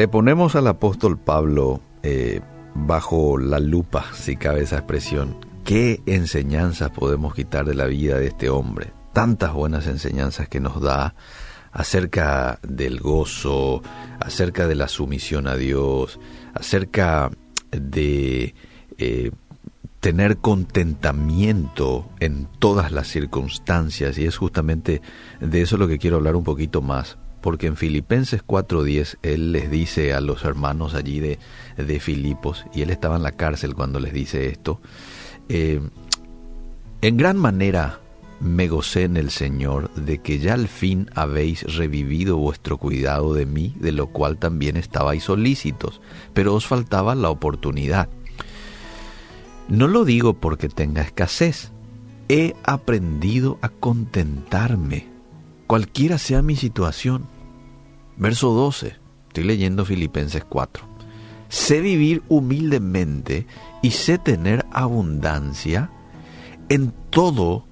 le ponemos al apóstol Pablo eh, bajo la lupa, si cabe esa expresión. ¿Qué enseñanzas podemos quitar de la vida de este hombre? Tantas buenas enseñanzas que nos da acerca del gozo, acerca de la sumisión a Dios, acerca de eh, tener contentamiento en todas las circunstancias y es justamente de eso lo que quiero hablar un poquito más porque en Filipenses 4.10 él les dice a los hermanos allí de, de, Filipos, y él estaba en la cárcel cuando les dice esto, eh, en gran manera me gocé en el Señor de que ya al fin habéis revivido vuestro cuidado de mí, de lo cual también estabais solícitos, pero os faltaba la oportunidad. No lo digo porque tenga escasez, he aprendido a contentarme, cualquiera sea mi situación. Verso 12, estoy leyendo Filipenses 4. Sé vivir humildemente y sé tener abundancia en todo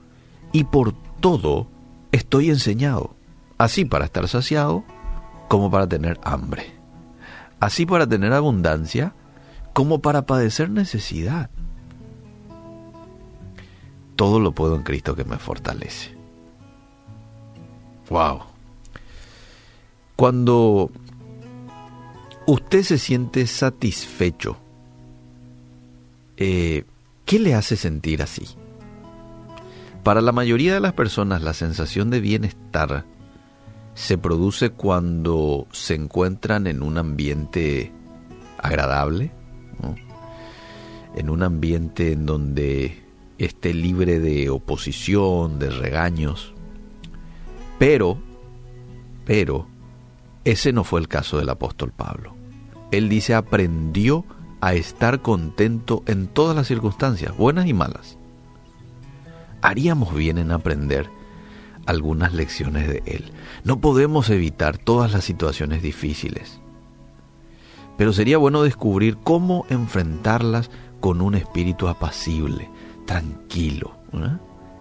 y por todo estoy enseñado, así para estar saciado como para tener hambre, así para tener abundancia como para padecer necesidad. Todo lo puedo en Cristo que me fortalece. Wow. Cuando usted se siente satisfecho, eh, ¿qué le hace sentir así? Para la mayoría de las personas la sensación de bienestar se produce cuando se encuentran en un ambiente agradable, en un ambiente en donde esté libre de oposición, de regaños. Pero, pero, ese no fue el caso del apóstol Pablo. Él dice, aprendió a estar contento en todas las circunstancias, buenas y malas haríamos bien en aprender algunas lecciones de Él. No podemos evitar todas las situaciones difíciles, pero sería bueno descubrir cómo enfrentarlas con un espíritu apacible, tranquilo,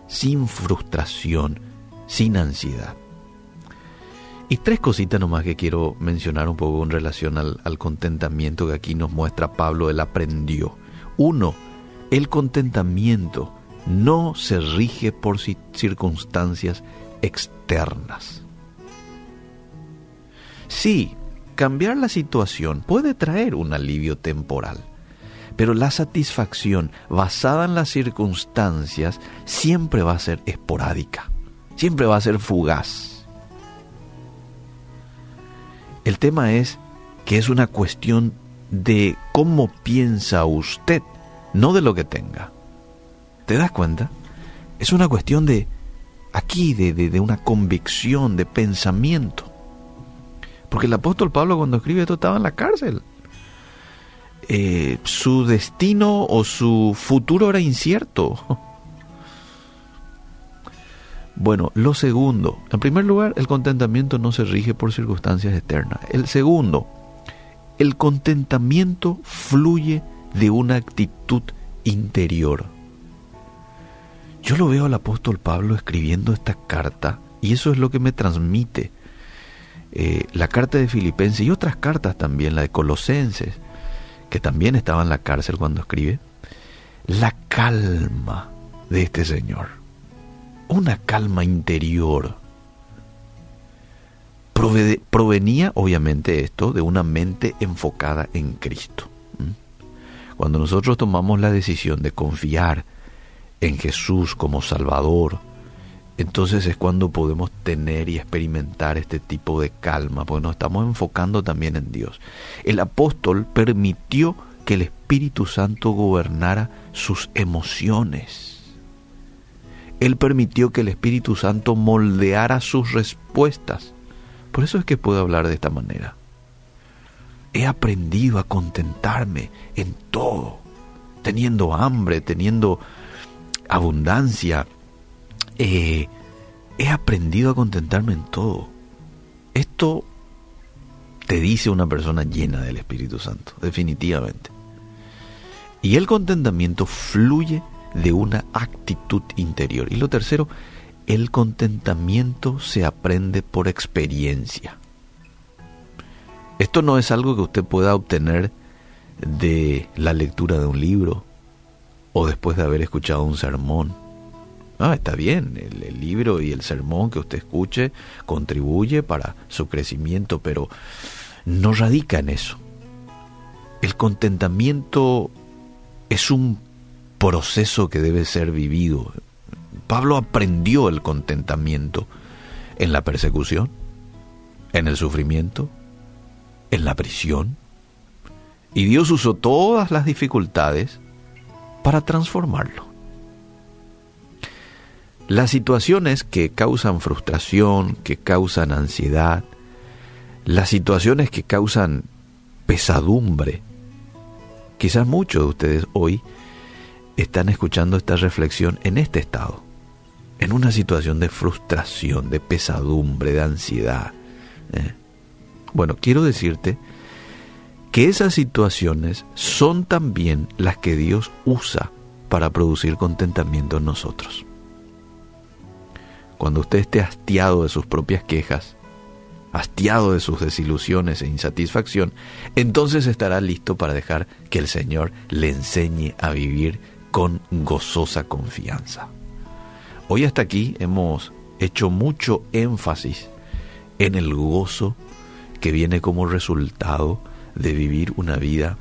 sin frustración, sin ansiedad. Y tres cositas nomás que quiero mencionar un poco en relación al, contentamiento que aquí nos muestra Pablo, él aprendió. Uno, el contentamiento no se rige por circunstancias externas. Sí, cambiar la situación puede traer un alivio temporal, pero la satisfacción basada en las circunstancias siempre va a ser esporádica, siempre va a ser fugaz. El tema es que es una cuestión de cómo piensa usted, no de lo que tenga. ¿Te das cuenta? Es una cuestión de aquí, de, de, una convicción, de pensamiento. Porque el apóstol Pablo cuando escribe esto estaba en la cárcel. Eh, su destino o su futuro era incierto. Bueno, lo segundo, en primer lugar, el contentamiento no se rige por circunstancias externas. El segundo, el contentamiento fluye de una actitud interior. Yo lo veo al apóstol Pablo escribiendo esta carta y eso es lo que me transmite eh, la carta de Filipenses y otras cartas también, la de Colosenses, que también estaba en la cárcel cuando escribe, la calma de este Señor, una calma interior. provenía obviamente esto de una mente enfocada en Cristo. Cuando nosotros tomamos la decisión de confiar en Jesús como Salvador, entonces es cuando podemos tener y experimentar este tipo de calma, porque nos estamos enfocando también en Dios. El apóstol permitió que el Espíritu Santo gobernara sus emociones. Él permitió que el Espíritu Santo moldeara sus respuestas. Por eso es que puedo hablar de esta manera. He aprendido a contentarme en todo, teniendo hambre, teniendo abundancia. Eh, he aprendido a contentarme en todo. Esto te dice una persona llena del Espíritu Santo, definitivamente. Y el contentamiento fluye de una actitud interior. Y lo tercero, el contentamiento se aprende por experiencia. Esto no es algo que usted pueda obtener de la lectura de un libro o después de haber escuchado un sermón. Ah, está bien, el, libro y el sermón que usted escuche contribuye para su crecimiento, pero no radica en eso. El contentamiento es un proceso que debe ser vivido. Pablo aprendió el contentamiento en la persecución, en el sufrimiento, en la prisión, y Dios usó todas las dificultades para transformarlo. Las situaciones que causan frustración, que causan ansiedad, las situaciones que causan pesadumbre, quizás muchos de ustedes hoy están escuchando esta reflexión en este estado, en una situación de frustración, de pesadumbre, de ansiedad. ¿eh? Bueno, quiero decirte que esas situaciones son también las que Dios usa para producir contentamiento en nosotros. Cuando usted esté hastiado de sus propias quejas, hastiado de sus desilusiones e insatisfacción, entonces estará listo para dejar que el Señor le enseñe a vivir con gozosa confianza. Hoy hasta aquí hemos hecho mucho énfasis en el gozo que viene como resultado de vivir una vida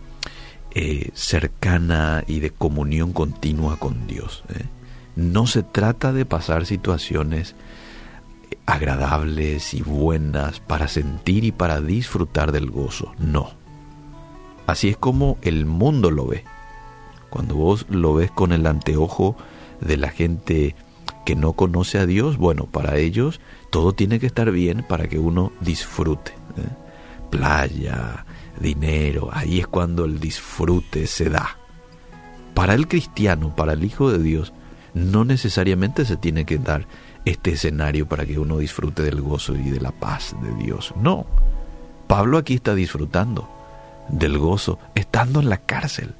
eh, cercana y de comunión continua con Dios. ¿eh? No se trata de pasar situaciones agradables y buenas para sentir y para disfrutar del gozo. No. Así es como el mundo lo ve. Cuando vos lo ves con el anteojo de la gente que no conoce a Dios, bueno, para ellos todo tiene que estar bien para que uno disfrute. ¿eh? Playa, dinero, ahí es cuando el disfrute se da. Para el cristiano, para el Hijo de Dios, no necesariamente se tiene que dar este escenario para que uno disfrute del gozo y de la paz de Dios. No, Pablo aquí está disfrutando del gozo estando en la cárcel.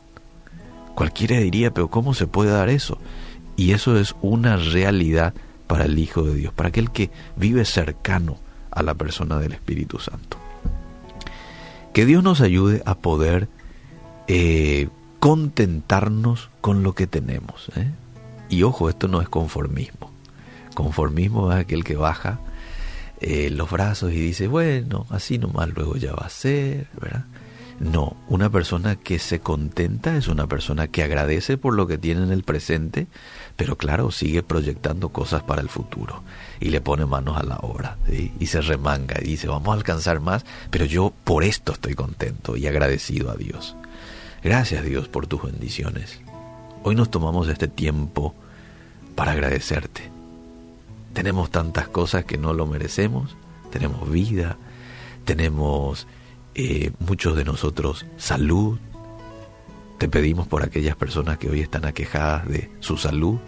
Cualquiera diría, pero ¿cómo se puede dar eso? Y eso es una realidad para el Hijo de Dios, para aquel que vive cercano a la persona del Espíritu Santo. Que Dios nos ayude a poder eh, contentarnos con lo que tenemos. ¿eh? Y ojo, esto no es conformismo. Conformismo es aquel que baja eh, los brazos y dice, bueno, así nomás luego ya va a ser, ¿verdad? No, una persona que se contenta es una persona que agradece por lo que tiene en el presente, pero claro, sigue proyectando cosas para el futuro y le pone manos a la obra y se remanga y dice, vamos a alcanzar más, pero yo por esto estoy contento y agradecido a Dios. Gracias Dios por tus bendiciones. Hoy nos tomamos este tiempo para agradecerte. Tenemos tantas cosas que no lo merecemos, tenemos vida, tenemos eh, muchos de nosotros salud. Te pedimos por aquellas personas que hoy están aquejadas de su salud,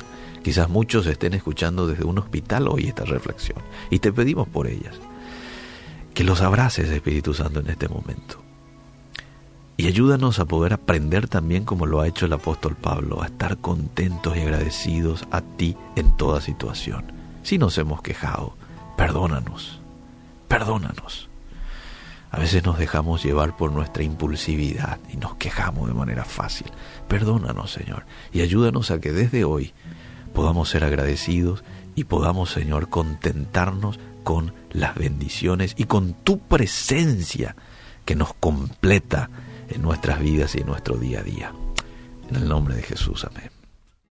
Quizás muchos estén escuchando desde un hospital hoy esta reflexión y te pedimos por ellas. Que los abraces, Espíritu Santo, en este momento. Y ayúdanos a poder aprender también como lo ha hecho el apóstol Pablo, a estar contentos y agradecidos a ti en toda situación. Si nos hemos quejado, perdónanos, perdónanos. A veces nos dejamos llevar por nuestra impulsividad y nos quejamos de manera fácil. Perdónanos, Señor, y ayúdanos a que desde hoy podamos ser agradecidos y podamos, Señor, contentarnos con las bendiciones y con tu presencia que nos completa en nuestras vidas y en nuestro día a día. En el nombre de Jesús, amén.